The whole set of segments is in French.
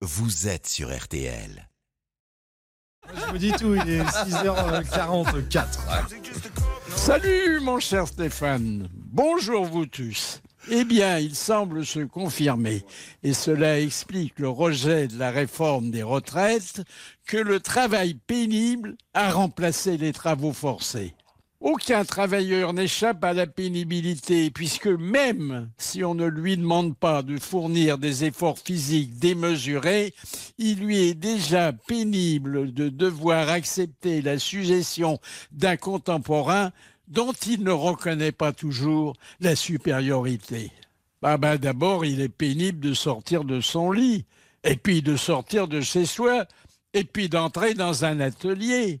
vous êtes sur RTL. Je vous dis tout, il est 6h44. Salut mon cher Stéphane, bonjour vous tous. Eh bien, il semble se confirmer, et cela explique le rejet de la réforme des retraites, que le travail pénible a remplacé les travaux forcés. Aucun travailleur n'échappe à la pénibilité, puisque même si on ne lui demande pas de fournir des efforts physiques démesurés, il lui est déjà pénible de devoir accepter la suggestion d'un contemporain dont il ne reconnaît pas toujours la supériorité. Ah ben d'abord, il est pénible de sortir de son lit, et puis de sortir de chez soi, et puis d'entrer dans un atelier.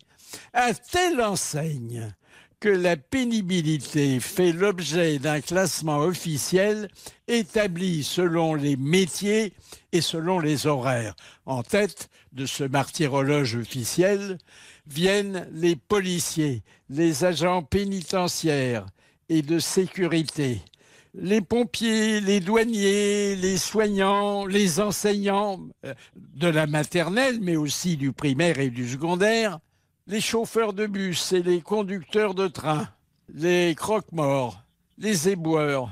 À telle enseigne que la pénibilité fait l'objet d'un classement officiel établi selon les métiers et selon les horaires. En tête de ce martyrologe officiel viennent les policiers, les agents pénitentiaires et de sécurité, les pompiers, les douaniers, les soignants, les enseignants euh, de la maternelle, mais aussi du primaire et du secondaire, les chauffeurs de bus et les conducteurs de train, les croque-morts, les éboueurs,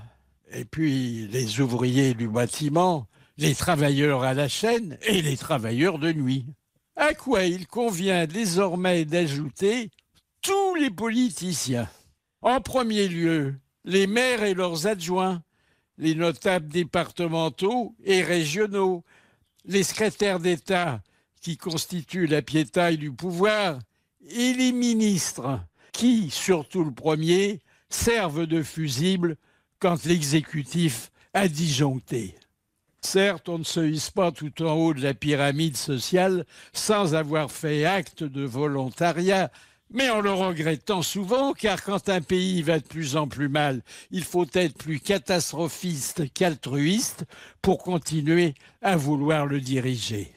et puis les ouvriers du bâtiment, les travailleurs à la chaîne et les travailleurs de nuit. À quoi il convient désormais d'ajouter tous les politiciens. En premier lieu, les maires et leurs adjoints, les notables départementaux et régionaux, les secrétaires d'État qui constituent la piétaille du pouvoir, et les ministres qui, surtout le premier, servent de fusible quand l'exécutif a disjoncté. Certes, on ne se hisse pas tout en haut de la pyramide sociale sans avoir fait acte de volontariat, mais en le regrettant souvent, car quand un pays va de plus en plus mal, il faut être plus catastrophiste qu'altruiste pour continuer à vouloir le diriger.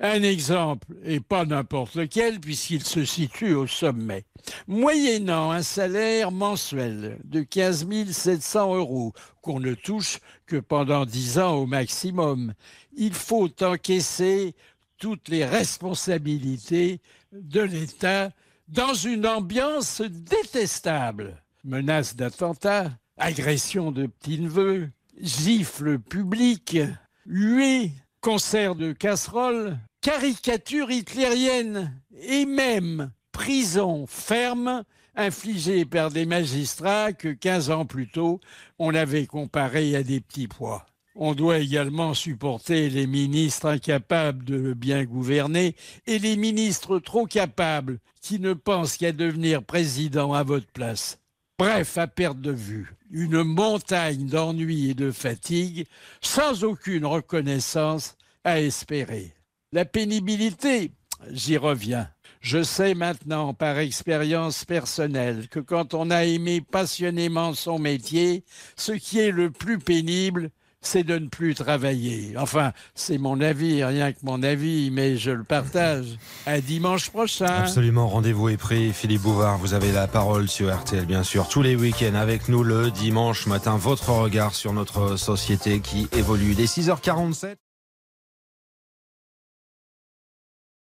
Un exemple, et pas n'importe lequel, puisqu'il se situe au sommet. Moyennant un salaire mensuel de 15 700 euros, qu'on ne touche que pendant 10 ans au maximum, il faut encaisser toutes les responsabilités de l'État dans une ambiance détestable. Menaces d'attentats, agressions de petits-neveux, gifles publiques, huées concert de casseroles, caricature hitlérienne et même prison ferme infligée par des magistrats que 15 ans plus tôt on avait comparé à des petits pois. On doit également supporter les ministres incapables de bien gouverner et les ministres trop capables qui ne pensent qu'à devenir président à votre place. Bref, à perte de vue, une montagne d'ennui et de fatigue, sans aucune reconnaissance à espérer. La pénibilité, j'y reviens. Je sais maintenant par expérience personnelle que quand on a aimé passionnément son métier, ce qui est le plus pénible, c'est de ne plus travailler. Enfin, c'est mon avis, rien que mon avis, mais je le partage. À dimanche prochain. Absolument, rendez-vous est pris. Philippe Bouvard, vous avez la parole sur RTL, bien sûr, tous les week-ends avec nous le dimanche matin. Votre regard sur notre société qui évolue. Dès 6h47.